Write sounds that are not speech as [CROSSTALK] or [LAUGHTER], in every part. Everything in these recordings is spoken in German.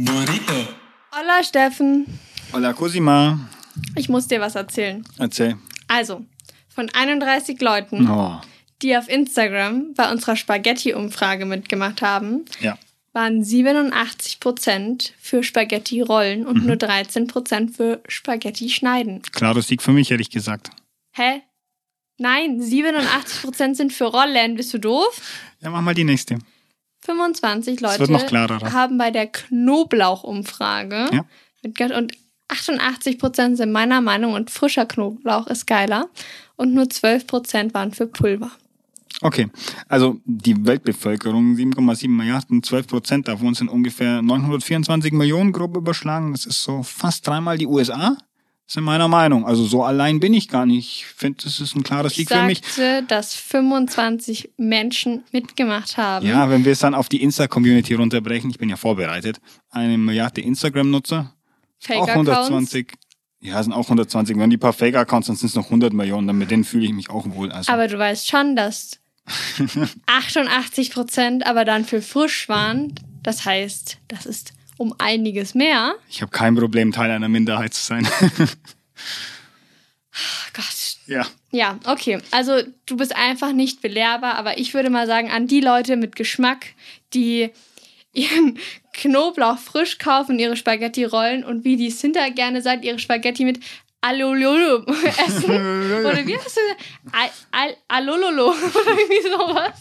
Burrito. Hola Steffen, Hola Cosima. ich muss dir was erzählen. Erzähl. Also, von 31 Leuten, Oh, die auf Instagram bei unserer Spaghetti-Umfrage mitgemacht haben, ja. waren 87% für Spaghetti-Rollen und nur 13% für Spaghetti-Schneiden. Klarer Sieg für mich, hätte ich gesagt. Hä? Nein, 87% sind für Rollen. Bist du doof? Ja, mach mal die nächste. 25 Leute haben bei der Knoblauch-Umfrage Ja. mitgemacht und 88% sind meiner Meinung und frischer Knoblauch ist geiler und nur 12% waren für Pulver. Okay, also die Weltbevölkerung, 7,7 Milliarden, 12 Prozent davon sind ungefähr 924 Millionen grob überschlagen. Das ist so fast dreimal die USA. Das ist meiner Meinung. Also so allein bin ich gar nicht. Ich finde, das ist ein klarer Ich Sieg für mich. sagte, dass 25 Menschen mitgemacht haben. Ja, wenn wir es dann auf die Insta-Community runterbrechen, ich bin ja vorbereitet, eine Milliarde Instagram-Nutzer, auch Fake-Accounts. 120. Ja, sind auch 120 Millionen. Die paar Fake-Accounts, dann sind es noch 100 Millionen. Dann mit denen fühle ich mich auch wohl. Also, Aber du weißt schon, dass [LAUGHS] 88% aber dann für frisch waren. Das heißt, das ist um einiges mehr. ich habe kein Problem, Teil einer Minderheit zu sein. Oh Gott, ja. Ja, okay. Also du bist einfach nicht belehrbar, aber ich würde mal sagen, an die Leute mit Geschmack, die ihren Knoblauch frisch kaufen, ihre Spaghetti rollen und wie die Sinter gerne seid, ihre Spaghetti mit Alololo essen. [LAUGHS] Oder wie hast du gesagt? Al, al, Alololo [LAUGHS] oder irgendwie sowas.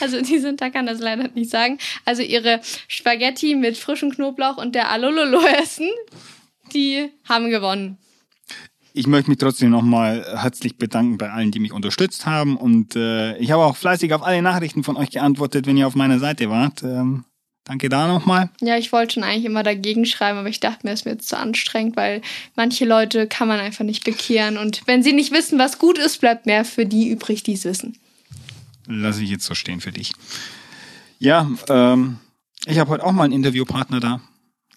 Also die Sinter kann das leider nicht sagen. Also ihre Spaghetti mit frischem Knoblauch und der Alololo essen, die haben gewonnen. Ich möchte mich trotzdem nochmal herzlich bedanken bei allen, die mich unterstützt haben. Und äh, ich habe auch fleißig auf alle Nachrichten von euch geantwortet, wenn ihr auf meiner Seite wart. Ähm, danke da nochmal. Ja, ich wollte schon eigentlich immer dagegen schreiben, aber ich dachte mir, es ist mir jetzt zu anstrengend, weil manche Leute kann man einfach nicht bekehren. Und wenn sie nicht wissen, was gut ist, bleibt mehr für die übrig, die es wissen. Lass ich jetzt so stehen für dich. Ja, ähm, ich habe heute auch mal einen Interviewpartner da.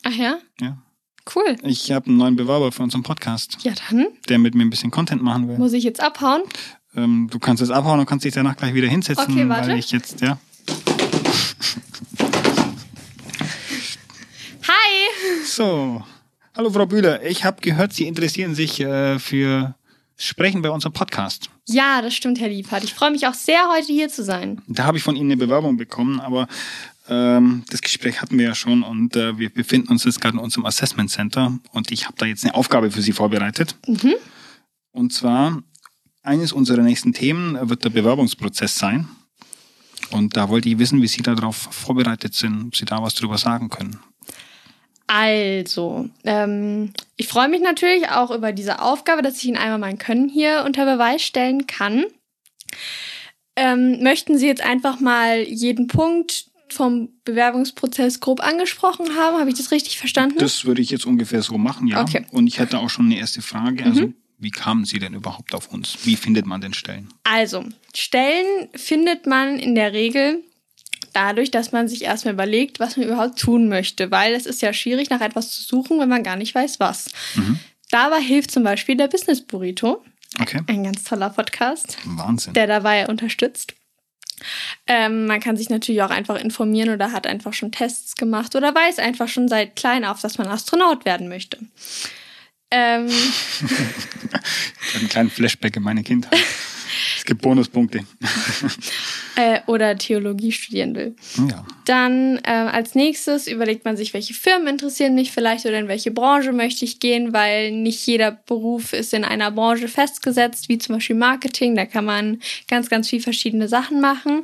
Ach ja? Ja. Cool. Ich habe einen neuen Bewerber für unseren Podcast, Ja, dann der mit mir ein bisschen Content machen will. muss ich jetzt abhauen. Ähm, du kannst es abhauen und kannst dich danach gleich wieder hinsetzen, Okay, warte. weil ich jetzt, ja. [LAUGHS] Hi! So, hallo Frau Bühler. Ich habe gehört, Sie interessieren sich äh, für Sprechen bei unserem Podcast. Ja, das stimmt, Herr Liebhardt. Ich freue mich auch sehr, heute hier zu sein. Da habe ich von Ihnen eine Bewerbung bekommen, aber ähm, das Gespräch hatten wir ja schon und äh, wir befinden uns jetzt gerade in unserem Assessment Center und ich habe da jetzt eine Aufgabe für Sie vorbereitet. Mhm. Und zwar, eines unserer nächsten Themen wird der Bewerbungsprozess sein. Und da wollte ich wissen, wie Sie darauf vorbereitet sind, ob Sie da was drüber sagen können. Also, ähm, ich freue mich natürlich auch über diese Aufgabe, dass ich Ihnen einmal mein Können hier unter Beweis stellen kann. Ähm, möchten Sie jetzt einfach mal jeden Punkt vom Bewerbungsprozess grob angesprochen haben? Habe ich das richtig verstanden? Das würde ich jetzt ungefähr so machen, ja. Okay. Und ich hätte auch schon eine erste Frage. Also, wie kamen Sie denn überhaupt auf uns? Wie findet man denn Stellen? Also, Stellen findet man in der Regel dadurch, dass man sich erstmal überlegt, was man überhaupt tun möchte, weil es ist ja schwierig, nach etwas zu suchen, wenn man gar nicht weiß, was. Dabei hilft zum Beispiel der Business Burrito, Okay. ein ganz toller Podcast, Wahnsinn. der dabei unterstützt. Ähm, man kann sich natürlich auch einfach informieren oder hat einfach schon Tests gemacht oder weiß einfach schon seit klein auf, dass man Astronaut werden möchte. Ähm, [LAUGHS] Einen kleinen Flashback in meine Kindheit. Es gibt Bonuspunkte. [LAUGHS] äh, oder Theologie studieren will. Ja. Dann ähm, als nächstes überlegt man sich, welche Firmen interessieren mich vielleicht oder in welche Branche möchte ich gehen, weil nicht jeder Beruf ist in einer Branche festgesetzt, wie zum Beispiel Marketing. Da kann man ganz, ganz viel verschiedene Sachen machen.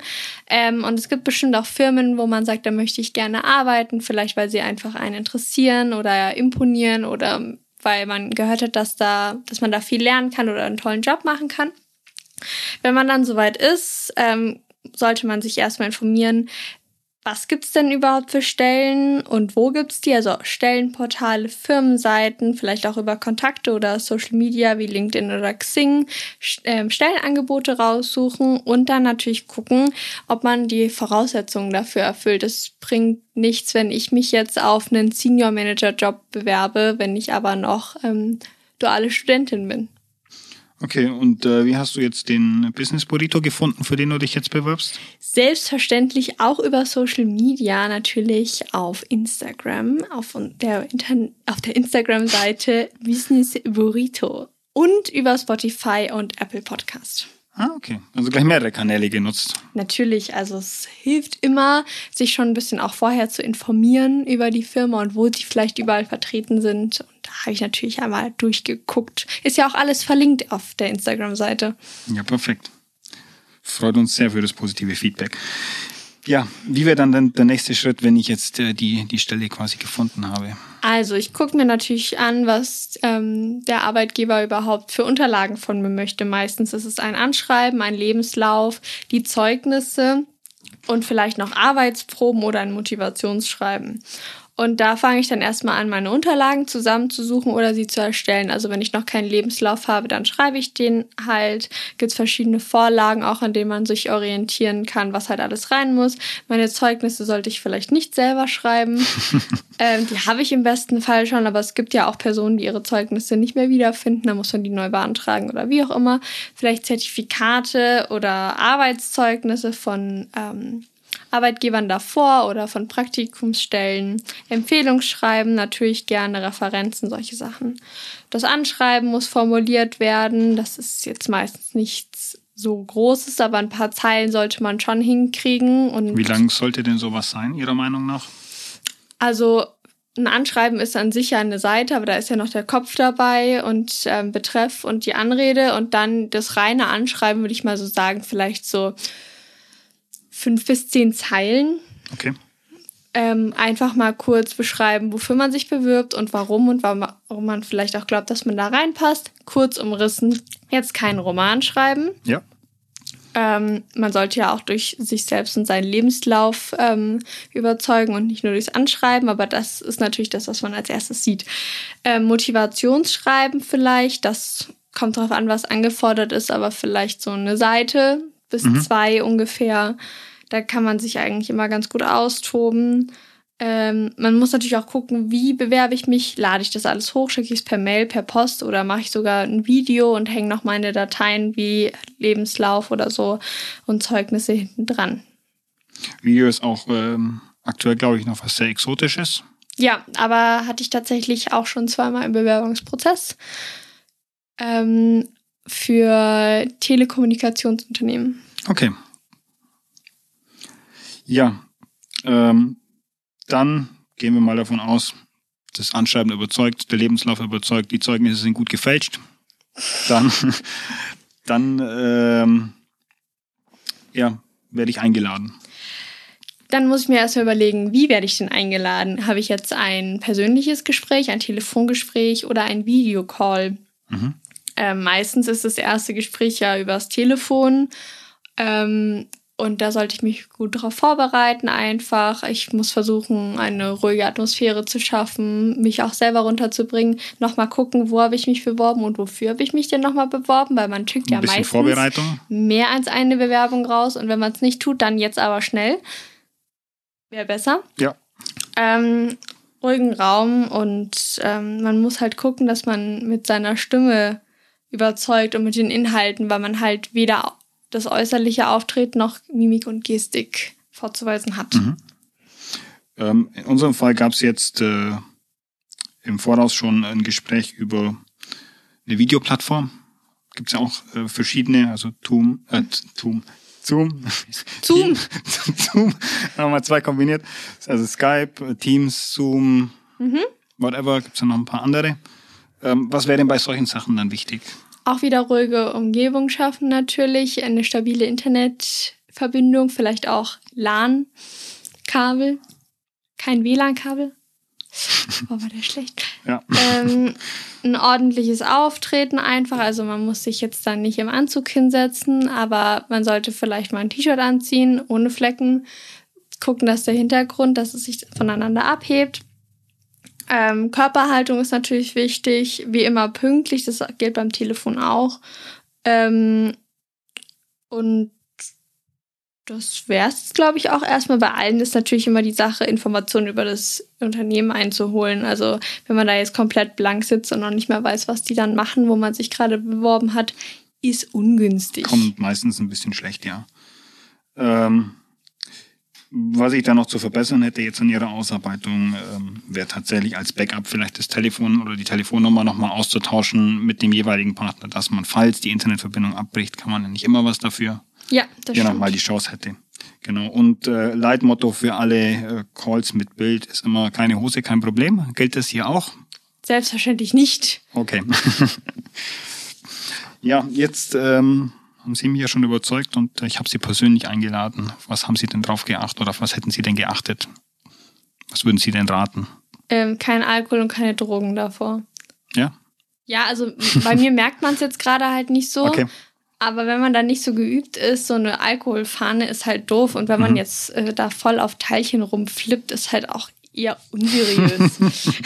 Ähm, und es gibt bestimmt auch Firmen, wo man sagt, da möchte ich gerne arbeiten, vielleicht weil sie einfach einen interessieren oder imponieren oder weil man gehört hat, dass da, dass man da viel lernen kann oder einen tollen Job machen kann. Wenn man dann soweit ist, ähm, sollte man sich erstmal informieren, was gibt's denn überhaupt für Stellen und wo gibt's die? Also Stellenportale, Firmenseiten, vielleicht auch über Kontakte oder Social Media wie LinkedIn oder Xing, ähm, Stellenangebote raussuchen und dann natürlich gucken, ob man die Voraussetzungen dafür erfüllt. Es bringt nichts, wenn ich mich jetzt auf einen Senior Manager Job bewerbe, wenn ich aber noch ähm, duale Studentin bin. Okay, und äh, wie hast du jetzt den Business Burrito gefunden, für den du dich jetzt bewirbst? Selbstverständlich auch über Social Media, natürlich auf Instagram, auf der, Inter auf der Instagram-Seite [LAUGHS] Business Burrito und über Spotify und Apple Podcast. Ah, okay. Also gleich mehrere Kanäle genutzt. Natürlich, also es hilft immer, sich schon ein bisschen auch vorher zu informieren über die Firma und wo sie vielleicht überall vertreten sind. Da habe ich natürlich einmal durchgeguckt. Ist ja auch alles verlinkt auf der Instagram-Seite. Ja, perfekt. Freut uns sehr für das positive Feedback. Ja, wie wäre dann, dann der nächste Schritt, wenn ich jetzt äh, die, die Stelle quasi gefunden habe? Also ich gucke mir natürlich an, was ähm, der Arbeitgeber überhaupt für Unterlagen von mir möchte. Meistens ist es ein Anschreiben, ein Lebenslauf, die Zeugnisse und vielleicht noch Arbeitsproben oder ein Motivationsschreiben. Und da fange ich dann erstmal an, meine Unterlagen zusammenzusuchen oder sie zu erstellen. Also wenn ich noch keinen Lebenslauf habe, dann schreibe ich den halt. Gibt es verschiedene Vorlagen, auch an denen man sich orientieren kann, was halt alles rein muss. Meine Zeugnisse sollte ich vielleicht nicht selber schreiben. [LAUGHS] ähm, die habe ich im besten Fall schon, aber es gibt ja auch Personen, die ihre Zeugnisse nicht mehr wiederfinden. Da muss man die neu beantragen oder wie auch immer. Vielleicht Zertifikate oder Arbeitszeugnisse von ähm, Arbeitgebern davor oder von Praktikumsstellen, Empfehlungsschreiben, natürlich gerne Referenzen, solche Sachen. Das Anschreiben muss formuliert werden. Das ist jetzt meistens nichts so Großes, aber ein paar Zeilen sollte man schon hinkriegen. Und Wie lang sollte denn sowas sein, Ihrer Meinung nach? Also ein Anschreiben ist an sich ja eine Seite, aber da ist ja noch der Kopf dabei und ähm, Betreff und die Anrede und dann das reine Anschreiben würde ich mal so sagen, vielleicht so fünf bis zehn Zeilen. Okay. Ähm, einfach mal kurz beschreiben, wofür man sich bewirbt und warum und warum man vielleicht auch glaubt, dass man da reinpasst. Kurz umrissen. Jetzt keinen Roman schreiben. Ja. Ähm, man sollte ja auch durch sich selbst und seinen Lebenslauf ähm, überzeugen und nicht nur durchs Anschreiben, aber das ist natürlich das, was man als erstes sieht. Ähm, Motivationsschreiben vielleicht, das kommt darauf an, was angefordert ist, aber vielleicht so eine Seite bis mhm. zwei ungefähr. Da kann man sich eigentlich immer ganz gut austoben. Ähm, man muss natürlich auch gucken, wie bewerbe ich mich. Lade ich das alles hoch, schicke ich es per Mail, per Post oder mache ich sogar ein Video und hänge noch meine Dateien wie Lebenslauf oder so und Zeugnisse hinten dran. Video ist auch ähm, aktuell, glaube ich, noch was sehr Exotisches. Ja, aber hatte ich tatsächlich auch schon zweimal im Bewerbungsprozess ähm, für Telekommunikationsunternehmen. Okay. Ja, ähm, dann gehen wir mal davon aus, das Anschreiben überzeugt, der Lebenslauf überzeugt, die Zeugnisse sind gut gefälscht. Dann, [LAUGHS] dann ähm, ja, werde ich eingeladen. Dann muss ich mir erstmal überlegen, wie werde ich denn eingeladen? Habe ich jetzt ein persönliches Gespräch, ein Telefongespräch oder ein Videocall? Mhm. Ähm, meistens ist das erste Gespräch ja übers Telefon. Ähm, und da sollte ich mich gut darauf vorbereiten einfach. Ich muss versuchen, eine ruhige Atmosphäre zu schaffen, mich auch selber runterzubringen. Nochmal gucken, wo habe ich mich beworben und wofür habe ich mich denn nochmal beworben, weil man schickt ja meistens mehr als eine Bewerbung raus. Und wenn man es nicht tut, dann jetzt aber schnell. Wäre besser. Ja. Ähm, ruhigen Raum und ähm, man muss halt gucken, dass man mit seiner Stimme überzeugt und mit den Inhalten, weil man halt weder das äußerliche Auftreten noch Mimik und Gestik vorzuweisen hat. Mhm. Ähm, in unserem Fall gab es jetzt äh, im Voraus schon ein Gespräch über eine Videoplattform. Gibt es ja auch äh, verschiedene, also Zoom, äh, Zoom, Zoom, Zoom, [LAUGHS] Zoom, nochmal zwei kombiniert. Also Skype, Teams, Zoom, mhm. whatever, gibt es ja noch ein paar andere. Ähm, was wäre denn bei solchen Sachen dann wichtig? Auch wieder ruhige Umgebung schaffen natürlich, eine stabile Internetverbindung, vielleicht auch LAN-Kabel, kein WLAN-Kabel. [LAUGHS] Oh, war der schlecht. Ja. Ähm, ein ordentliches Auftreten einfach. Also man muss sich jetzt dann nicht im Anzug hinsetzen, aber man sollte vielleicht mal ein T-Shirt anziehen, ohne Flecken. Gucken, dass der Hintergrund, dass es sich voneinander abhebt. Ähm, Körperhaltung ist natürlich wichtig, wie immer pünktlich, das gilt beim Telefon auch. Ähm, und Das wäre es, glaube ich, auch erstmal. Bei allen ist natürlich immer die Sache, Informationen über das Unternehmen einzuholen. Also wenn man da jetzt komplett blank sitzt und noch nicht mehr weiß, was die dann machen, wo man sich gerade beworben hat, ist ungünstig. Kommt meistens ein bisschen schlecht, ja. Ähm, was ich da noch zu verbessern hätte jetzt an Ihrer Ausarbeitung, ähm, wäre tatsächlich als Backup vielleicht das Telefon oder die Telefonnummer nochmal auszutauschen mit dem jeweiligen Partner, dass man, falls die Internetverbindung abbricht, kann man ja nicht immer was dafür. Ja, das der stimmt. nochmal die Chance hätte. Genau. Und äh, Leitmotto für alle äh, Calls mit Bild ist immer keine Hose, kein Problem. Gilt das hier auch? Selbstverständlich nicht. Okay. [LAUGHS] ja, jetzt ähm, haben Sie mich ja schon überzeugt und ich habe Sie persönlich eingeladen. Was haben Sie denn drauf geachtet oder auf was hätten Sie denn geachtet? Was würden Sie denn raten? Ähm, kein Alkohol und keine Drogen davor. Ja? Ja, also bei mir merkt man es jetzt gerade halt nicht so. Okay. Aber wenn man da nicht so geübt ist, so eine Alkoholfahne ist halt doof. Und wenn man Mhm. jetzt äh, da voll auf Teilchen rumflippt, ist halt auch eher unseriös. [LAUGHS]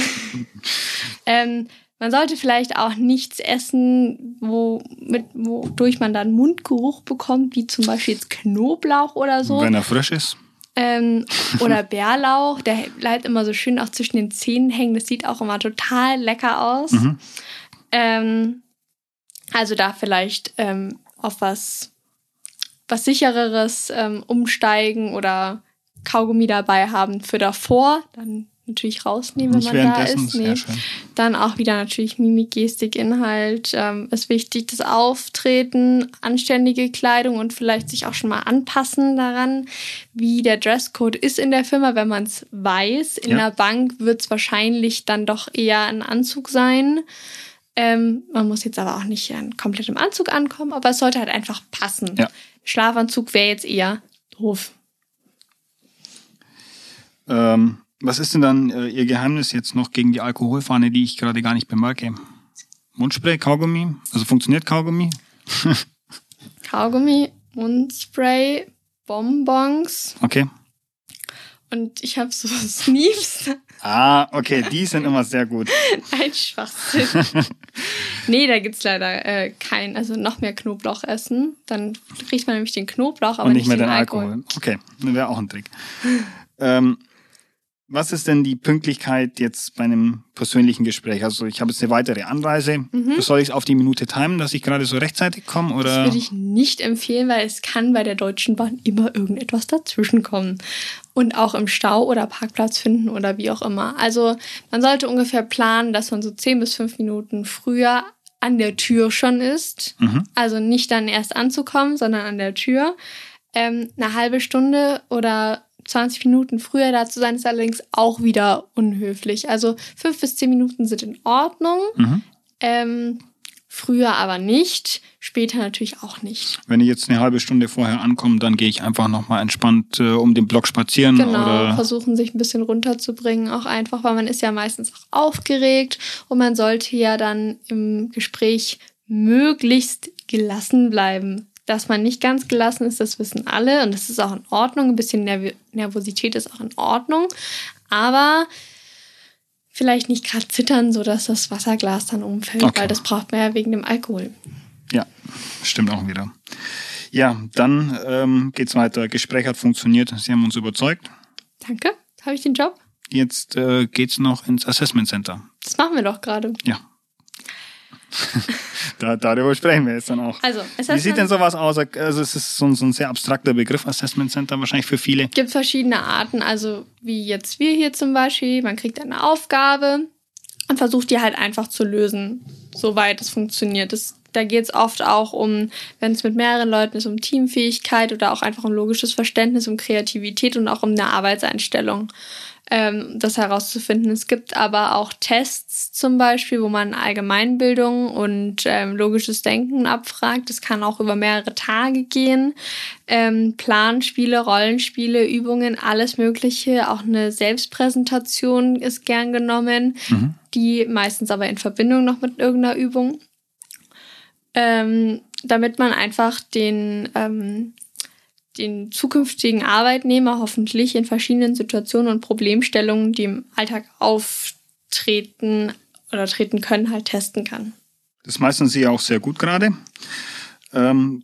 [LAUGHS] ähm, man sollte vielleicht auch nichts essen, wo, mit, wodurch man dann Mundgeruch bekommt, wie zum Beispiel jetzt Knoblauch oder so. Wenn er frisch ist. Ähm, [LAUGHS] oder Bärlauch, der bleibt immer so schön auch zwischen den Zähnen hängen. Das sieht auch immer total lecker aus. Mhm. Ähm, also da vielleicht ähm, auf was, was sichereres ähm, umsteigen oder Kaugummi dabei haben für davor. Dann natürlich rausnehmen, wenn man da ist. Nee. Dann auch wieder natürlich Mimik, Gestik, Inhalt. Ähm, ist wichtig, das Auftreten, anständige Kleidung und vielleicht sich auch schon mal anpassen daran, wie der Dresscode ist in der Firma, wenn man es weiß. In Ja. der Bank wird es wahrscheinlich dann doch eher ein Anzug sein. Ähm, man muss jetzt aber auch nicht äh, komplett im Anzug ankommen, aber es sollte halt einfach passen. Ja. Schlafanzug wäre jetzt eher doof. Ähm, was ist denn dann äh, Ihr Geheimnis jetzt noch gegen die Alkoholfahne, die ich gerade gar nicht bemerke? Mundspray, Kaugummi? Also funktioniert Kaugummi? [LAUGHS] Kaugummi, Mundspray, Bonbons Okay. und ich habe so [LAUGHS] Sneeps. Ah, okay, die sind immer sehr gut. [LAUGHS] Ein Schwachsinn. nee, da gibt's leider äh, kein, also noch mehr Knoblauch essen. Dann riecht man nämlich den Knoblauch, aber Und nicht mehr den den Alkohol. Okay, das wäre auch ein Trick. ähm, was ist denn die Pünktlichkeit jetzt bei einem persönlichen Gespräch? Also ich habe jetzt eine weitere Anreise. Soll ich es auf die Minute timen, dass ich gerade so rechtzeitig komme? Das Oder? würde ich nicht empfehlen, weil es kann bei der Deutschen Bahn immer irgendetwas dazwischenkommen. Und auch im Stau oder Parkplatz finden oder wie auch immer. Also man sollte ungefähr planen, dass man so 10 bis 5 Minuten früher an der Tür schon ist. Mhm. Also nicht dann erst anzukommen, sondern an der Tür. Ähm, eine halbe Stunde oder 20 Minuten früher da zu sein, ist allerdings auch wieder unhöflich. Also 5 bis 10 Minuten sind in Ordnung. Mhm. Ähm, früher aber nicht, später natürlich auch nicht. Wenn ich jetzt eine halbe Stunde vorher ankomme, dann gehe ich einfach nochmal entspannt äh, um den Block spazieren. Genau, Oder versuchen sich ein bisschen runterzubringen, auch einfach, weil man ist ja meistens auch aufgeregt und man sollte ja dann im Gespräch möglichst gelassen bleiben. Dass man nicht ganz gelassen ist, das wissen alle und das ist auch in Ordnung. Ein bisschen Nerv Nervosität ist auch in Ordnung, aber vielleicht nicht gerade zittern, sodass das Wasserglas dann umfällt, Okay. weil das braucht man ja wegen dem Alkohol. Ja, stimmt auch wieder. Ja, dann ähm, geht's weiter. Gespräch hat funktioniert. Sie haben uns überzeugt. Danke, habe ich den Job? Jetzt äh, geht's noch ins Assessment Center. Das machen wir doch gerade. Ja. [LAUGHS] da, darüber sprechen wir jetzt dann auch. Also, Wie sieht denn sowas aus? Also es ist so ein, so ein sehr abstrakter Begriff, Assessment Center, wahrscheinlich für viele. gibt verschiedene Arten, also wie jetzt wir hier zum Beispiel. Man kriegt eine Aufgabe und versucht die halt einfach zu lösen, soweit es funktioniert. Das, da geht es oft auch um, wenn es mit mehreren Leuten ist, um Teamfähigkeit oder auch einfach um logisches Verständnis, um Kreativität und auch um eine Arbeitseinstellung, ähm, das herauszufinden. Es gibt aber auch Tests zum Beispiel, wo man Allgemeinbildung und ähm, logisches Denken abfragt. Das kann auch über mehrere Tage gehen. Ähm, Planspiele, Rollenspiele, Übungen, alles Mögliche. Auch eine Selbstpräsentation ist gern genommen, Mhm. die meistens aber in Verbindung noch mit irgendeiner Übung. Ähm, damit man einfach den, ähm, den zukünftigen Arbeitnehmer hoffentlich in verschiedenen Situationen und Problemstellungen, die im Alltag auftreten oder treten können, halt testen kann. Das meistern Sie auch sehr gut gerade. Ähm,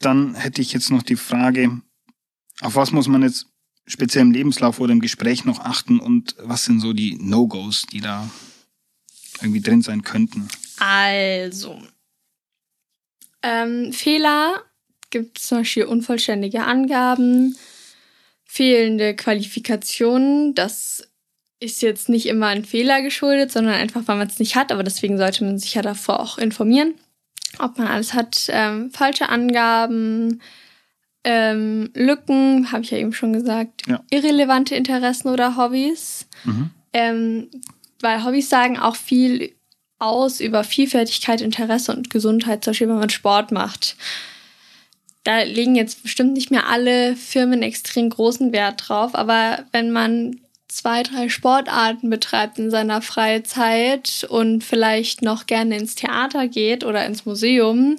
dann hätte ich jetzt noch die Frage, Auf was muss man jetzt speziell im Lebenslauf oder im Gespräch noch achten und was sind so die No-Gos, die da irgendwie drin sein könnten? Also, ähm, Fehler gibt es zum Beispiel unvollständige Angaben, fehlende Qualifikationen. Das ist jetzt nicht immer ein Fehler geschuldet, sondern einfach, weil man es nicht hat. Aber deswegen sollte man sich ja davor auch informieren, ob man alles hat. Ähm, falsche Angaben, ähm, Lücken, habe ich ja eben schon gesagt, Ja. irrelevante Interessen oder Hobbys. Mhm. Ähm, weil Hobbys sagen auch viel aus über Vielfältigkeit, Interesse und Gesundheit, zum Beispiel wenn man Sport macht. Da legen jetzt bestimmt nicht mehr alle Firmen extrem großen Wert drauf, aber wenn man zwei, drei Sportarten betreibt in seiner Freizeit und vielleicht noch gerne ins Theater geht oder ins Museum,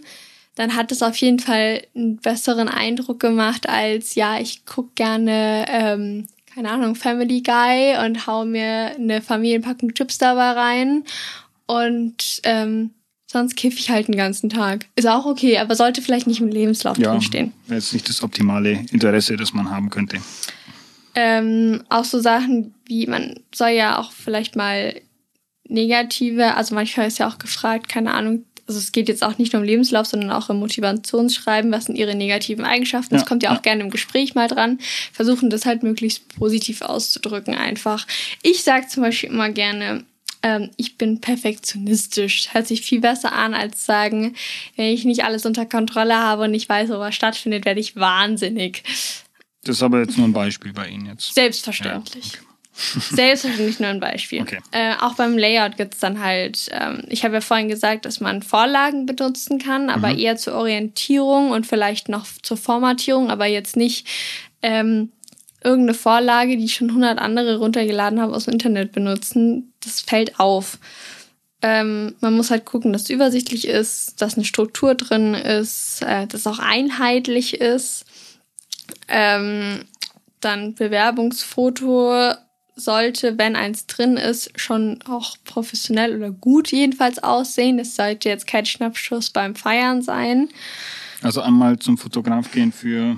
dann hat es auf jeden Fall einen besseren Eindruck gemacht als, ja, ich gucke gerne, ähm, keine Ahnung, Family Guy und hau mir eine Familienpackung Chips dabei rein. Und ähm, sonst kiffe ich halt den ganzen Tag. Ist auch okay, aber sollte vielleicht nicht im Lebenslauf Ja, drinstehen. jetzt nicht das optimale Interesse, das man haben könnte. Ähm, auch so Sachen wie, man soll ja auch vielleicht mal negative, also manchmal ist ja auch gefragt, keine Ahnung, also es geht jetzt auch nicht nur im Lebenslauf, sondern auch im Motivationsschreiben, was sind ihre negativen Eigenschaften. Das Ja, kommt ja auch ja. gerne im Gespräch mal dran. Versuchen das halt möglichst positiv auszudrücken einfach. Ich sage zum Beispiel immer gerne, ähm, ich bin perfektionistisch. Hört sich viel besser an, als sagen, wenn ich nicht alles unter Kontrolle habe und nicht weiß, wo was stattfindet, werde ich wahnsinnig. Das ist aber jetzt nur ein Beispiel bei Ihnen jetzt. Selbstverständlich. Ja, [LAUGHS] Selbstverständlich nur ein Beispiel. Okay. Äh, auch beim Layout gibt's dann halt, ähm, ich habe ja vorhin gesagt, dass man Vorlagen benutzen kann, aber eher zur Orientierung und vielleicht noch zur Formatierung, aber jetzt nicht ähm, irgendeine Vorlage, die schon 100 andere runtergeladen haben aus dem Internet benutzen. Das fällt auf. Ähm, man muss halt gucken, dass es übersichtlich ist, dass eine Struktur drin ist, äh, dass es auch einheitlich ist. Ähm, dann Bewerbungsfoto sollte, wenn eins drin ist, schon auch professionell oder gut jedenfalls aussehen. Es sollte jetzt kein Schnappschuss beim Feiern sein. Also einmal zum Fotograf gehen für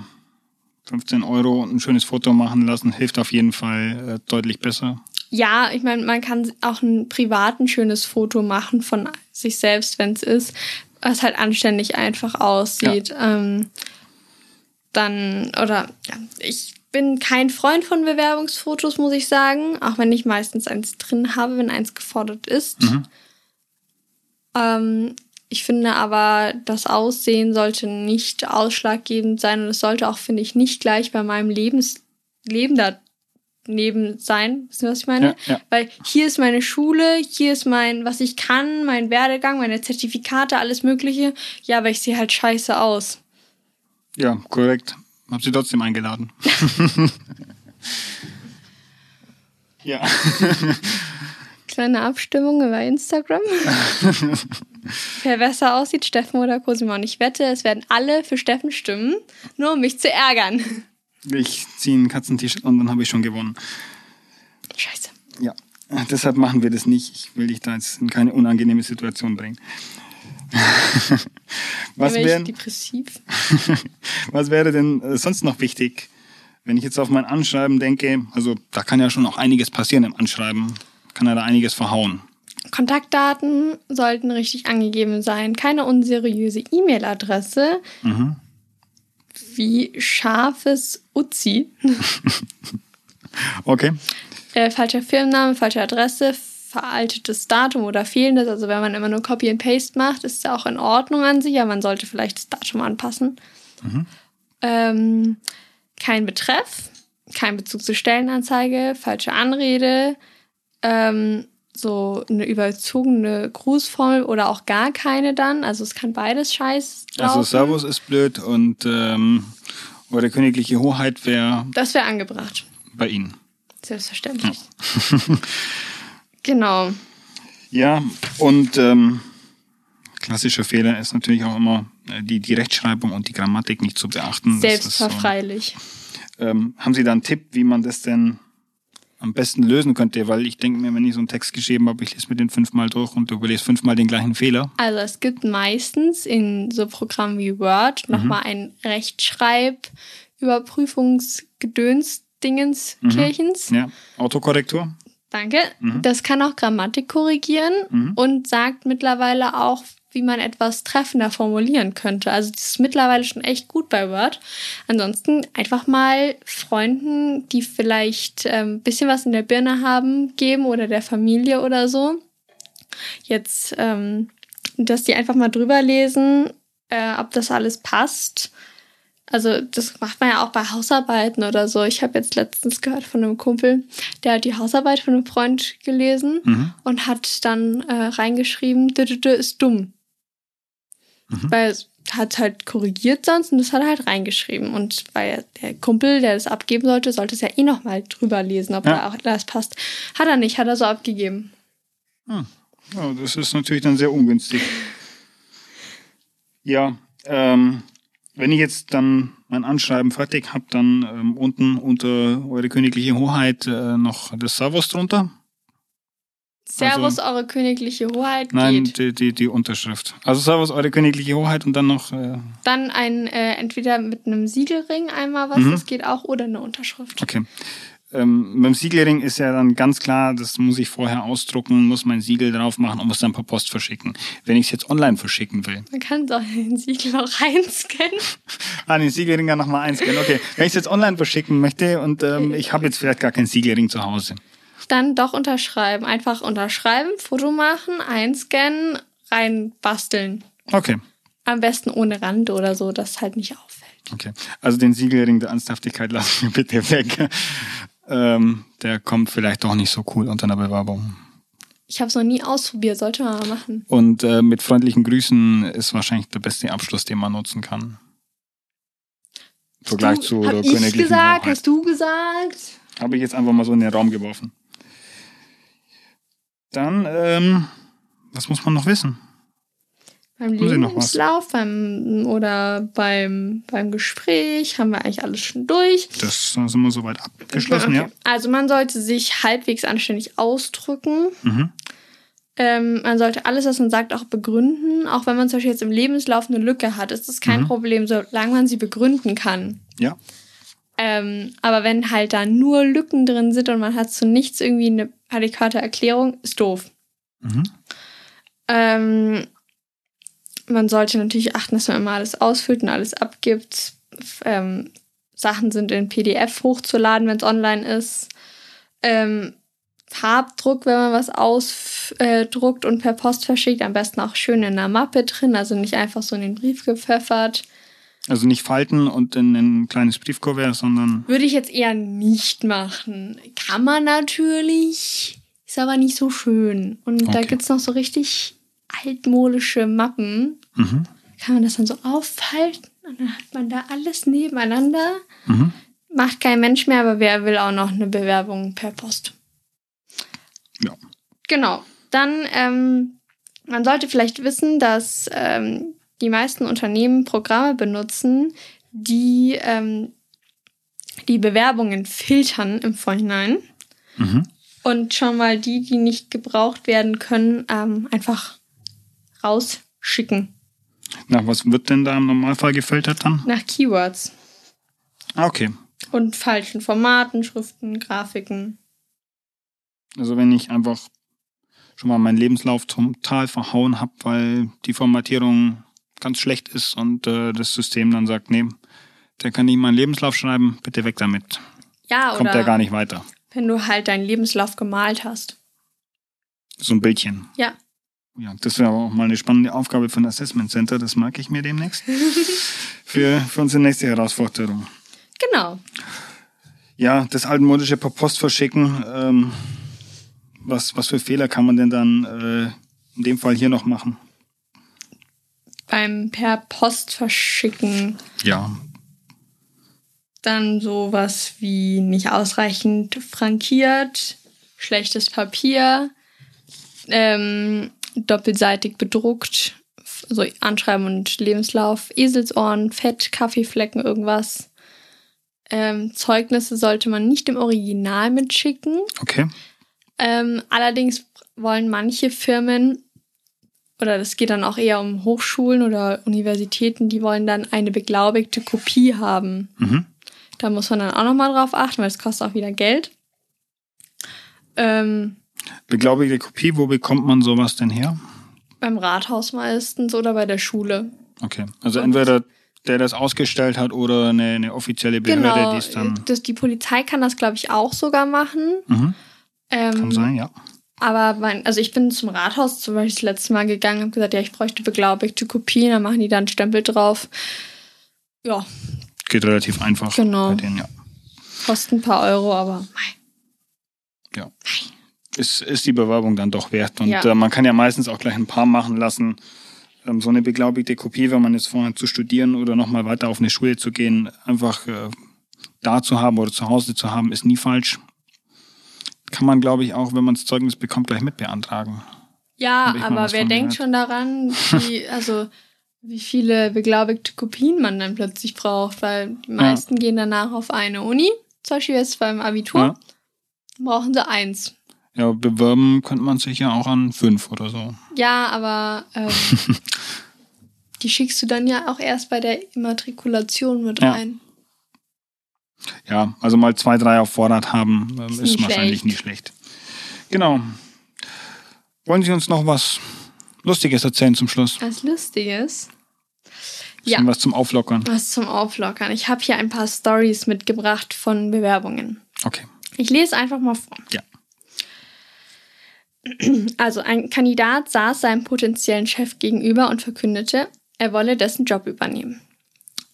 15 Euro und ein schönes Foto machen lassen, hilft auf jeden Fall äh, deutlich besser. Ja, ich meine, man kann auch ein privat ein schönes Foto machen von sich selbst, wenn es ist, was halt anständig einfach aussieht. Ähm, dann, oder ja, ich bin kein Freund von Bewerbungsfotos, muss ich sagen, auch wenn ich meistens eins drin habe, wenn eins gefordert ist. Mhm. Ähm, ich finde aber, das Aussehen sollte nicht ausschlaggebend sein und es sollte auch, finde ich, nicht gleich bei meinem Lebens Leben daneben sein. Wissen Sie, was ich meine? Ja, ja. Weil hier ist meine Schule, hier ist mein, was ich kann, mein Werdegang, meine Zertifikate, alles Mögliche. Ja, aber ich sehe halt scheiße aus. Ja, korrekt. Hab sie trotzdem eingeladen. [LAUGHS] ja. Kleine Abstimmung über Instagram. [LAUGHS] Wer besser aussieht, Steffen oder Cosimon. Ich wette, es werden alle für Steffen stimmen, nur um mich zu ärgern. Ich ziehe ein Katzentisch und dann habe ich schon gewonnen. Scheiße. Ja. Deshalb machen wir das nicht. Ich will dich da jetzt in keine unangenehme Situation bringen. [LAUGHS] was, ich wären, depressiv? [LAUGHS] was wäre denn äh, sonst noch wichtig, wenn ich jetzt auf mein Anschreiben denke? Also da kann ja schon auch einiges passieren im Anschreiben. Kann ja da einiges verhauen. Kontaktdaten sollten richtig angegeben sein. Keine unseriöse E-Mail-Adresse. Mhm. Wie scharfes Uzi. [LAUGHS] Okay. Äh, falscher Firmenname, falsche Adresse, veraltetes Datum oder fehlendes. Also wenn man immer nur Copy and Paste macht, ist ja auch in Ordnung an sich, aber man sollte vielleicht das Datum anpassen. Ähm, kein Betreff, kein Bezug zur Stellenanzeige, falsche Anrede, ähm, so eine überzogene Grußformel oder auch gar keine dann. Also es kann beides scheiß laufen. Also Servus ist blöd und ähm, eure königliche Hoheit wäre Das wäre angebracht. bei Ihnen. Selbstverständlich. [LAUGHS] [LAUGHS] genau. Ja, und ähm, klassischer Fehler ist natürlich auch immer äh, die, die Rechtschreibung und die Grammatik nicht zu beachten. Ist so- Selbstverfreilich. Ähm, haben Sie da einen Tipp, wie man das denn am besten lösen könnte? Weil ich denke mir, wenn ich so einen Text geschrieben habe, ich lese mir den fünfmal durch und du überlese fünfmal den gleichen Fehler. Also es gibt meistens in so Programmen wie Word Mhm. nochmal eine Überprüfungsgedöns-Dingens-Kirchens. Ja, Autokorrektur. Danke. Mhm. Das kann auch Grammatik korrigieren Mhm. und sagt mittlerweile auch, wie man etwas treffender formulieren könnte. Also das ist mittlerweile schon echt gut bei Word. Ansonsten einfach mal Freunden, die vielleicht ein ähm, bisschen was in der Birne haben, geben oder der Familie oder so. Jetzt, ähm, dass die einfach mal drüber lesen, äh, ob das alles passt. Also das macht man ja auch bei Hausarbeiten oder so. Ich habe jetzt letztens gehört von einem Kumpel, der hat die Hausarbeit von einem Freund gelesen Mhm. und hat dann äh, reingeschrieben, ist dumm. Mhm. Weil es hat halt korrigiert sonst und das hat er halt reingeschrieben. Und weil der Kumpel, der das abgeben sollte, sollte es ja eh nochmal drüber lesen, ob Ja. da auch das passt. Hat er nicht, hat er so abgegeben. Hm. Ja, das ist natürlich dann sehr ungünstig. Ja, ähm, wenn ich jetzt dann mein Anschreiben fertig habe, dann ähm, unten unter Eure Königliche Hoheit äh, noch das Servus drunter. Servus, eure königliche Hoheit Also Nein, geht. die, die, die Unterschrift. Also Servus, Eure Königliche Hoheit und dann noch. Äh, Dann ein, äh, entweder mit einem Siegelring einmal was, Mhm. das geht auch, oder eine Unterschrift. okay. Ähm, beim Siegelring ist ja dann ganz klar, das muss ich vorher ausdrucken, muss mein Siegel drauf machen und muss dann per Post verschicken. Wenn ich es jetzt online verschicken will, Man kann doch den Siegel auch reinscannen. [LAUGHS] Ah, den Siegelring dann nochmal einscannen. Okay, wenn ich es jetzt online verschicken möchte und ähm, ich habe jetzt vielleicht gar keinen Siegelring zu Hause. Dann doch unterschreiben. Einfach unterschreiben, Foto machen, einscannen, reinbasteln. Okay, Am besten ohne Rand oder so, dass halt nicht auffällt. okay. Also den Siegelring der Ernsthaftigkeit [LAUGHS] lassen wir bitte weg. ähm, der kommt vielleicht doch nicht so cool unter einer Bewerbung. Ich habe es noch nie ausprobiert, sollte man mal machen. Und äh, mit freundlichen Grüßen ist wahrscheinlich der beste Abschluss, den man nutzen kann. Im Vergleich du, zu hab der ich gesagt, Hoheit. hast du gesagt? Habe ich jetzt einfach mal so in den Raum geworfen. Dann, ähm, was muss man noch wissen? Beim? Lebenslauf beim, oder beim, beim Gespräch haben wir eigentlich alles schon durch. Das sind wir soweit abgeschlossen, Okay. Also man sollte sich halbwegs anständig ausdrücken. ja. Mhm. Ähm, man sollte alles, was man sagt, auch begründen. Auch wenn man zum Beispiel jetzt im Lebenslauf eine Lücke hat, ist das kein Mhm. Problem, solange man sie begründen kann. Ja. Ähm, aber wenn halt da nur Lücken drin sind und man hat zu nichts irgendwie eine adäquate Erklärung, ist doof. Mhm. Ähm, man sollte natürlich achten, dass man immer alles ausfüllt und alles abgibt. Ähm, Sachen sind in PDF hochzuladen, wenn es online ist. Ähm, Farbdruck, wenn man was ausdruckt und per Post verschickt, am besten auch schön in einer Mappe drin, also nicht einfach so in den Brief gepfeffert. Also nicht falten und in ein kleines Briefkuvert, sondern Würde ich jetzt eher nicht machen. Kann man natürlich, ist aber nicht so schön. Und da Okay. gibt's noch so richtig altmodische Mappen. mhm. Kann man das dann so auffalten und dann hat man da alles nebeneinander. Mhm. Macht kein Mensch mehr, aber wer will auch noch eine Bewerbung per Post? Ja. Genau. Dann, ähm, man sollte vielleicht wissen, dass ähm, die meisten Unternehmen Programme benutzen, die ähm, die Bewerbungen filtern im Vorhinein Mhm. und schon mal die, die nicht gebraucht werden können, ähm, einfach rausschicken Nach was wird denn da im Normalfall gefiltert dann? nach Keywords Ah, okay. und falschen Formaten, Schriften, Grafiken. Also wenn ich einfach schon mal meinen Lebenslauf total verhauen habe, weil die Formatierung ganz schlecht ist und äh, das System dann sagt, nee, der kann nicht meinen Lebenslauf schreiben, bitte weg damit. Ja, Kommt oder der gar nicht weiter. wenn du halt deinen Lebenslauf gemalt hast. So ein Bildchen. Ja. Ja, das wäre auch mal eine spannende Aufgabe für ein Assessment Center, das merke ich mir demnächst. [LAUGHS] für, für unsere nächste Herausforderung. Genau. Ja, das altmodische per Post verschicken. Ähm, was, was für Fehler kann man denn dann äh, in dem Fall hier noch machen? Beim per Post verschicken Ja, dann sowas wie nicht ausreichend frankiert, schlechtes Papier, ähm, doppelseitig bedruckt, so Anschreiben und Lebenslauf, Eselsohren, Fett, Kaffeeflecken, irgendwas. Ähm, Zeugnisse sollte man nicht im Original mitschicken. okay. Ähm, allerdings wollen manche Firmen, oder das geht dann auch eher um Hochschulen oder Universitäten, die wollen dann eine beglaubigte Kopie haben. Mhm. Da muss man dann auch nochmal drauf achten, weil es kostet auch wieder Geld. Ähm, Beglaubigte Kopie, wo bekommt man sowas denn her? beim Rathaus meistens oder bei der Schule. Okay. Also entweder der das ausgestellt hat oder eine, eine offizielle Behörde, genau. die es dann. Das, die Polizei kann das, glaube ich, auch sogar machen. Mhm, Ähm, kann sein, ja. Aber mein, also ich bin zum Rathaus zum Beispiel das letzte Mal gegangen und habe gesagt, ja, ich bräuchte beglaubigte Kopien, dann machen die da einen Stempel drauf. Ja, Geht relativ einfach. Genau. Denen, ja. kostet ein paar Euro, aber mei. ja. Ist, ist die Bewerbung dann doch wert. Und Ja. äh, man kann ja meistens auch gleich ein paar machen lassen. Ähm, so eine beglaubigte Kopie, wenn man jetzt vorhat zu studieren oder nochmal weiter auf eine Schule zu gehen, einfach äh, da zu haben oder zu Hause zu haben, ist nie falsch. Kann man, glaube ich, auch, wenn man das Zeugnis bekommt, gleich mit beantragen. Ja, aber wer denkt gehört. schon daran, wie, [LAUGHS] also wie viele beglaubigte Kopien man dann plötzlich braucht, weil die meisten gehen danach auf eine Uni, zum Beispiel jetzt beim Abitur, Ja. brauchen sie eins. Ja, bewerben könnte man sich ja auch an fünf oder so. Ja, aber ähm, [LAUGHS] die schickst du dann ja auch erst bei der Immatrikulation mit Ja. rein. Ja, also mal zwei, drei auf Vorrat haben, ähm, Ist ist, nie wahrscheinlich schlecht. nie schlecht. Genau. Wollen Sie uns noch was Lustiges erzählen zum Schluss? Was Lustiges. Ja. Ja. Was zum Auflockern. Was zum Auflockern. Ich habe hier ein paar Stories mitgebracht von Bewerbungen. Okay. Ich lese einfach mal vor. Ja. Also ein Kandidat saß seinem potenziellen Chef gegenüber und verkündete, er wolle dessen Job übernehmen.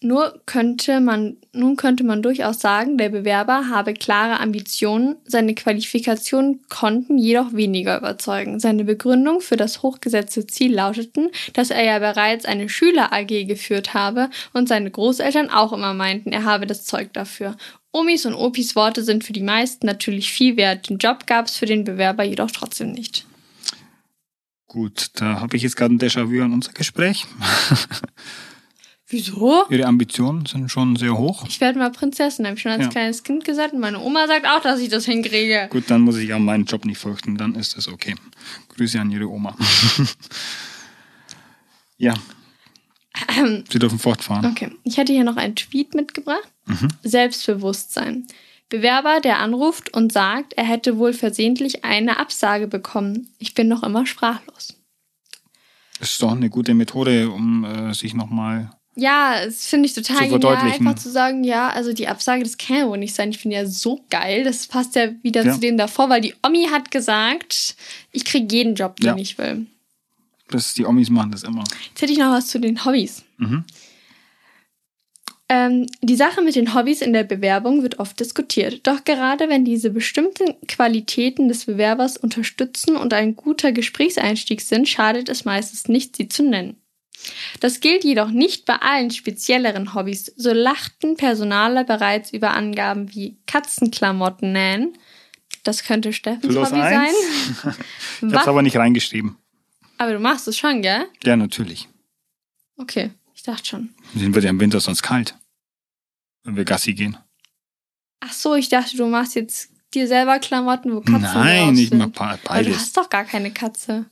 Nur könnte man, nun könnte man durchaus sagen, der Bewerber habe klare Ambitionen, seine Qualifikationen konnten jedoch weniger überzeugen. Seine Begründung für das hochgesetzte Ziel lauteten, dass er ja bereits eine Schüler-AG geführt habe und seine Großeltern auch immer meinten, er habe das Zeug dafür. Omis und Opis Worte sind für die meisten natürlich viel wert, den Job gab es für den Bewerber jedoch trotzdem nicht. Gut, da habe ich jetzt gerade ein Déjà-vu an unser Gespräch. [LAUGHS] Wieso? Ihre Ambitionen sind schon sehr hoch. Ich werde mal Prinzessin, habe ich schon als Ja. kleines Kind gesagt. Und meine Oma sagt auch, dass ich das hinkriege. Gut, dann muss ich ja meinen Job nicht fürchten, dann ist es okay. Grüße an Ihre Oma. [LAUGHS] ja. Sie dürfen fortfahren. Okay, ich hätte hier noch einen Tweet mitgebracht. Mhm. Selbstbewusstsein. Bewerber, der anruft und sagt, er hätte wohl versehentlich eine Absage bekommen. Ich bin noch immer sprachlos. Das ist doch eine gute Methode, um äh, sich nochmal. Ja, das finde ich total Zu genial, einfach zu sagen, ja, also die Absage, das kann ja wohl nicht sein. Ich finde ja so geil. Das passt ja wieder Ja. zu dem davor, weil die Omi hat gesagt, ich kriege jeden Job, den Ja. ich will. Das, die Omis machen das immer. Jetzt hätte ich noch was zu den Hobbys. Mhm. Ähm, die Sache mit den Hobbys in der Bewerbung wird oft diskutiert. Doch gerade wenn diese bestimmten Qualitäten des Bewerbers unterstützen und ein guter Gesprächseinstieg sind, schadet es meistens nicht, sie zu nennen. Das gilt jedoch nicht bei allen spezielleren Hobbys. So lachten Personaler bereits über Angaben wie Katzenklamotten nähen. Das könnte Steffens Plus Hobby eins. sein. [LAUGHS] Ich habe es aber nicht reingeschrieben. Aber du machst es schon, gell? Ja, natürlich. Okay, ich dachte schon. Sind wird ja im Winter sonst kalt. Wenn wir Gassi gehen. Ach so, ich dachte, du machst jetzt dir selber Klamotten, wo Katzen Nein, ich sind. mach pa- Aber du beides. hast doch gar keine Katze.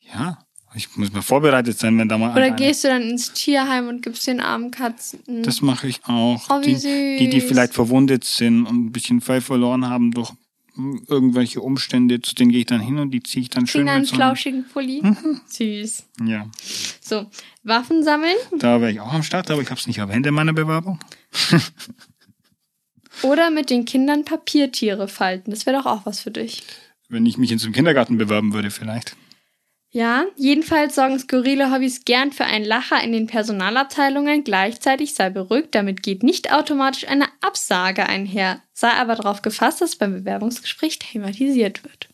Ja, ich muss mal vorbereitet sein, wenn da mal Oder gehst du dann ins Tierheim und gibst den armen Katzen. Das mache ich auch. Oh, wie die, die, die süß. vielleicht verwundet sind und ein bisschen Fell verloren haben durch hm, irgendwelche Umstände, zu denen gehe ich dann hin und die ziehe ich dann Kriegen schön einen mit so flauschigen Pulli. Mhm. Süß. Ja, So, Waffen sammeln da wäre ich auch am Start, aber ich habe es nicht erwähnt in meiner Bewerbung. [LAUGHS] oder mit den Kindern Papiertiere falten. Das wäre doch auch was für dich. Wenn ich mich in so einem Kindergarten bewerben würde, vielleicht. Ja, jedenfalls sorgen skurrile Hobbys gern für einen Lacher in den Personalabteilungen. Gleichzeitig sei beruhigt, damit geht nicht automatisch eine Absage einher. Sei aber darauf gefasst, dass beim Bewerbungsgespräch thematisiert wird.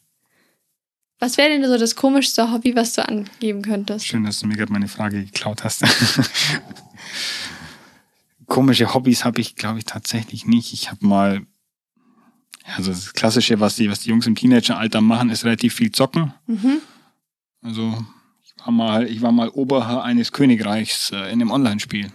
Was wäre denn so das komischste Hobby, was du angeben könntest? Schön, dass du mir gerade meine Frage geklaut hast. [LAUGHS] Komische Hobbys habe ich, glaube ich, tatsächlich nicht. Ich habe mal, also das Klassische, was die, was die Jungs im Teenageralter machen, ist relativ viel zocken. Mhm. Also ich war mal, ich war mal Oberherr eines Königreichs äh, in einem Online-Spiel.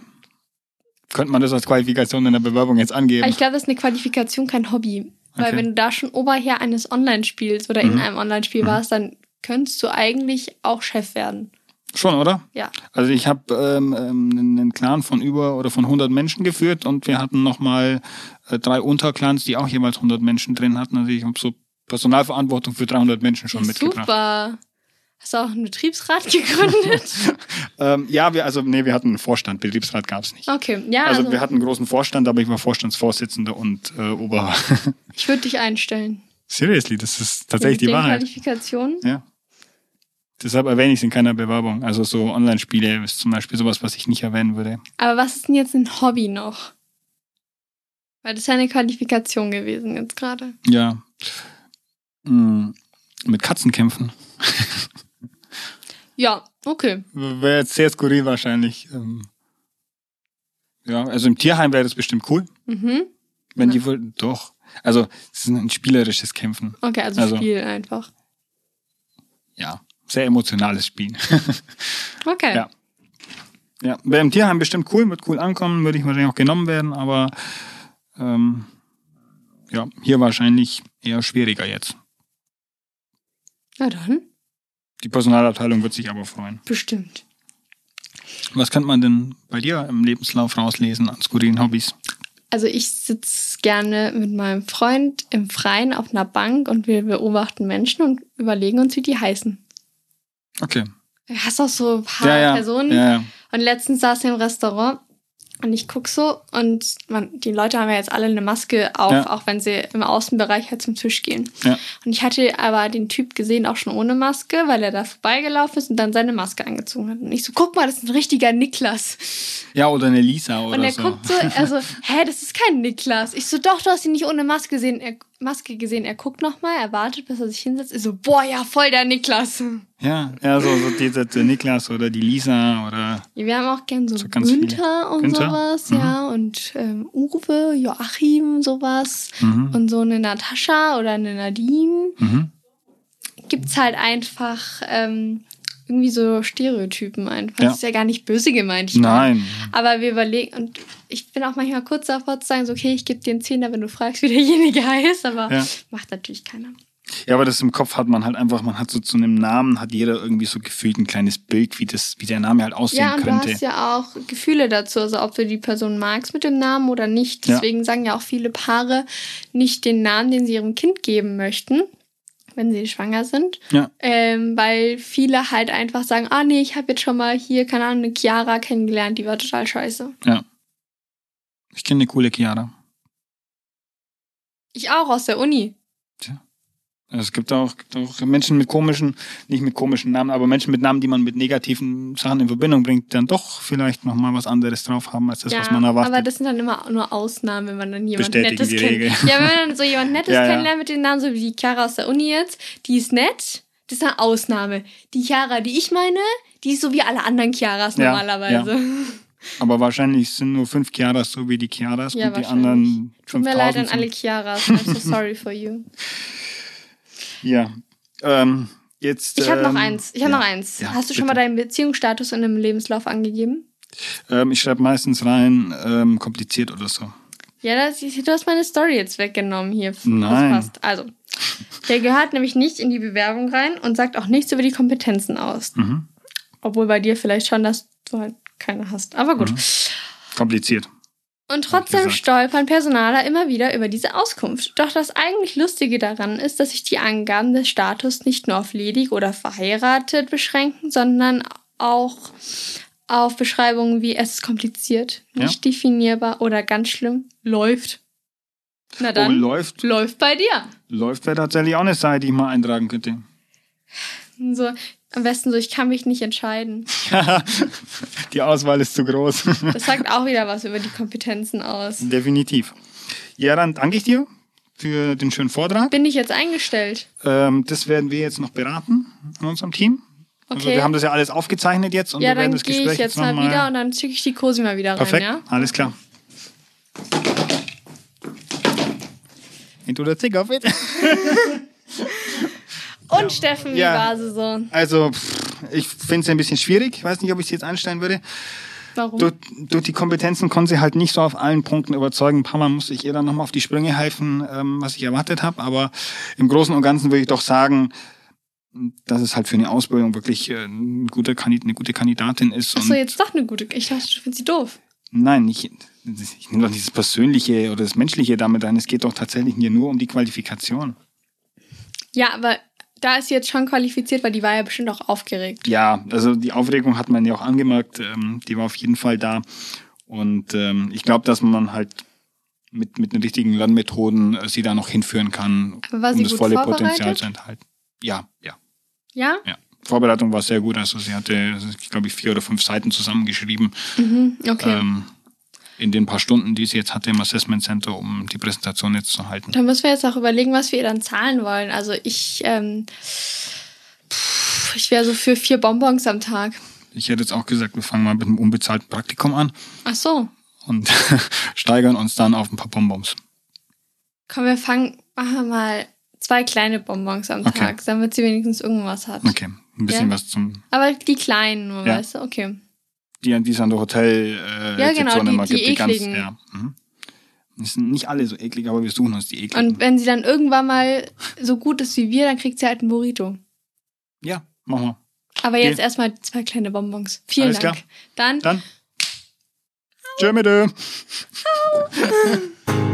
Könnte man das als Qualifikation in der Bewerbung jetzt angeben? Ich glaube, das ist eine Qualifikation, kein Hobby. Weil Okay. wenn du da schon Oberherr eines Online-Spiels oder in Mhm. einem Online-Spiel Mhm. warst, dann könntest du eigentlich auch Chef werden. Schon, oder? Ja. Also ich habe ähm, ähm, einen Clan von über oder von 100 Menschen geführt und wir hatten nochmal äh, drei Unterclans, die auch jeweils 100 Menschen drin hatten. Also ich habe so Personalverantwortung für 300 Menschen schon Ja, mitgebracht. Super. Hast du auch einen Betriebsrat [LAUGHS] gegründet? [LAUGHS] Ähm, ja, wir also nee, wir hatten einen Vorstand, Betriebsrat gab's nicht. Okay, ja, Also, also, wir hatten einen großen Vorstand, aber ich war Vorstandsvorsitzender und äh, Ober. [LAUGHS] ich würde dich einstellen. Seriously, das ist tatsächlich die Wahrheit. Qualifikationen. Ja. Deshalb erwähne ich es in keiner Bewerbung. Also so Online-Spiele ist zum Beispiel sowas, was ich nicht erwähnen würde. Aber was ist denn jetzt ein Hobby noch? Weil das ist ja eine Qualifikation gewesen jetzt gerade. Ja. Hm, mit Katzen kämpfen. Ja, okay. Wäre jetzt sehr skurril wahrscheinlich. Ähm, ja, also im Tierheim wäre das bestimmt cool. Mhm. Wenn Ja. die wollten, doch. Also, es ist ein spielerisches Kämpfen. Okay, also, Also- Spiel einfach. Ja, sehr emotionales Spiel. [LAUGHS] Okay. Ja. Ja, wäre im Tierheim bestimmt cool, wird cool ankommen, würde ich wahrscheinlich auch genommen werden, aber ähm, ja, hier wahrscheinlich eher schwieriger jetzt. Na dann, Die Personalabteilung wird sich aber freuen. bestimmt. Was könnte man denn bei dir im Lebenslauf rauslesen an skurrilen Hobbys? Also ich sitze gerne mit meinem Freund im Freien auf einer Bank und wir beobachten Menschen und überlegen uns, wie die heißen. Okay. Du hast auch so ein paar Ja, ja. Personen. Ja. Und letztens saß er im Restaurant und ich guck so und man, die Leute haben ja jetzt alle eine Maske auf, Ja. auch wenn sie im Außenbereich halt zum Tisch gehen. Ja. Und ich hatte aber den Typ gesehen, auch schon ohne Maske, weil er da vorbeigelaufen ist und dann seine Maske angezogen hat. Und ich so, guck mal, das ist ein richtiger Niklas. ja, oder eine Lisa oder Und er so. guckt so, also, [LAUGHS] hä, das ist kein Niklas. Ich so, doch, du hast ihn nicht ohne Maske gesehen. Er, Maske gesehen. Er guckt nochmal, er wartet, bis er sich hinsetzt. Ich so, boah, ja, voll der Niklas. Ja, ja, so, so dieser der Niklas oder die Lisa oder Wir haben auch gern so, So. Günther und Günther? sowas, Mhm. ja. Und ähm, Uwe, Joachim, sowas. mhm. Und so eine Natascha oder eine Nadine. Mhm. Gibt's halt einfach ähm, irgendwie so Stereotypen einfach. Ja. Das ist ja gar nicht böse gemeint. ich Nein. Aber wir überlegen, und ich bin auch manchmal kurz davor zu sagen, so, okay, ich gebe dir einen Zehner, wenn du fragst, wie derjenige [LAUGHS] heißt, aber Ja. macht natürlich keiner. Ja, aber das im Kopf hat man halt einfach, man hat so zu einem Namen, hat jeder irgendwie so gefühlt ein kleines Bild, wie das, wie der Name halt aussehen Ja, und könnte. du hast ja auch Gefühle dazu, also ob du die Person magst mit dem Namen oder nicht. Ja. Deswegen sagen ja auch viele Paare nicht den Namen, den sie ihrem Kind geben möchten, wenn sie schwanger sind. Ja. Ähm, weil viele halt einfach sagen, ah nee, ich habe jetzt schon mal hier, keine Ahnung, eine Chiara kennengelernt, die war total scheiße. Ja. Ich kenne eine coole Chiara. Ich auch aus der Uni. Es gibt auch, gibt auch Menschen mit komischen, nicht mit komischen Namen, aber Menschen mit Namen, die man mit negativen Sachen in Verbindung bringt, die dann doch vielleicht nochmal was anderes drauf haben, als das, was man erwartet. aber das sind dann immer nur Ausnahmen, wenn man dann jemand Bestätigen Nettes kennt. Ja, wenn man dann so jemand Nettes [LAUGHS] Ja, ja. kennenlernt mit den Namen, so wie die Chiara aus der Uni jetzt, die ist nett, das ist eine Ausnahme. Die Chiara, die ich meine, die ist so wie alle anderen Chiaras Ja, normalerweise. aber wahrscheinlich sind nur fünf Chiaras so wie die Chiaras Ja, und die anderen Tut mir leid 5000 an alle. Chiaras. I'm so sorry for you. [LAUGHS] Ja. Ähm, jetzt. Ich habe noch ähm, ist. Ich habe ja. noch eins. Ja, Hast du schon bitte. mal deinen Beziehungsstatus in einem Lebenslauf angegeben? Ähm, ich schreibe meistens rein, ähm, kompliziert oder so. Ja, das, du hast meine Story jetzt weggenommen hier. Nein. Das passt. Also, der gehört nämlich nicht in die Bewerbung rein und sagt auch nichts über die Kompetenzen aus. Mhm. Obwohl bei dir vielleicht schon, dass du halt keine hast. Aber gut. Kompliziert. Und trotzdem stolpern Personaler immer wieder über diese Auskunft. Doch das eigentlich Lustige daran ist, dass sich die Angaben des Status nicht nur auf ledig oder verheiratet beschränken, sondern auch auf Beschreibungen wie es ist kompliziert, Ja. nicht definierbar oder ganz schlimm, läuft. Na Oh, dann, läuft. läuft bei dir. Läuft wäre tatsächlich auch eine Seite, die ich mal eintragen könnte. So, am besten so, ich kann mich nicht entscheiden. [LAUGHS] die Auswahl ist zu groß. Das sagt auch wieder was über die Kompetenzen aus. Definitiv. Ja, dann danke ich dir für den schönen Vortrag. Bin ich jetzt eingestellt? Ähm, das werden wir jetzt noch beraten in unserem Team. Also Okay. wir haben das ja alles aufgezeichnet jetzt und Ja, wir werden dann das gehe Gespräch ich jetzt mal noch wieder und dann schicke ich die Cosi mal wieder Perfekt, rein, ja? alles klar. Into the thick of it. [LAUGHS] Und Steffen, wie Ja. war sie so? Also, ich finde es ein bisschen schwierig. Ich weiß nicht, ob ich sie jetzt einstellen würde. Warum? Durch, durch die Kompetenzen konnte sie halt nicht so auf allen Punkten überzeugen. Ein paar Mal musste ich ihr dann nochmal auf die Sprünge helfen, ähm, was ich erwartet habe. Aber im Großen und Ganzen würde ich doch sagen, dass es halt für eine Ausbildung wirklich äh, eine gute, Kandid eine gute Kandidatin ist. Achso, jetzt doch eine gute. Ich dachte, du findest sie doof. Nein, nicht, ich nehme doch dieses Persönliche oder das Menschliche damit ein. Es geht doch tatsächlich hier nur um die Qualifikation. Ja, aber da ist sie jetzt schon qualifiziert, weil die war ja bestimmt auch aufgeregt. Ja, also die Aufregung hat man ja auch angemerkt, ähm, die war auf jeden Fall da. Und ähm, ich glaube, dass man halt mit, mit den richtigen Lernmethoden äh, sie da noch hinführen kann, um das volle? Potenzial zu enthalten. Ja, ja, Ja? ja. Vorbereitung war sehr gut. Also sie hatte, glaube ich, vier oder fünf Seiten zusammengeschrieben Mhm, okay. ähm, in den paar Stunden, die sie jetzt hatte im Assessment Center, um die Präsentation jetzt zu halten. Da müssen wir jetzt auch überlegen, was wir ihr dann zahlen wollen. Also ich, ähm, pff, ich wäre so für vier Bonbons am Tag. Ich hätte jetzt auch gesagt, wir fangen mal mit einem unbezahlten Praktikum an Ach so. und [LAUGHS] steigern uns dann auf ein paar Bonbons. Komm, wir fangen, machen mal zwei kleine Bonbons am Okay. Tag, damit sie wenigstens irgendwas hat. Okay, ein bisschen Ja. was zum, Aber die kleinen nur, Ja. weißt du? Okay. Die, die es an der Hotel äh, Ja, genau, die- immer die gibt, die ganz, ja. Mhm. Die sind nicht alle so eklig, aber wir suchen uns die ekligen. Und wenn sie dann irgendwann mal so gut ist wie wir, dann kriegt sie halt einen Burrito. ja, machen wir. Aber jetzt Okay. erstmal zwei kleine Bonbons. Vielen Alles Dank. klar. Dann Dann. Tschö mit. [LAUGHS]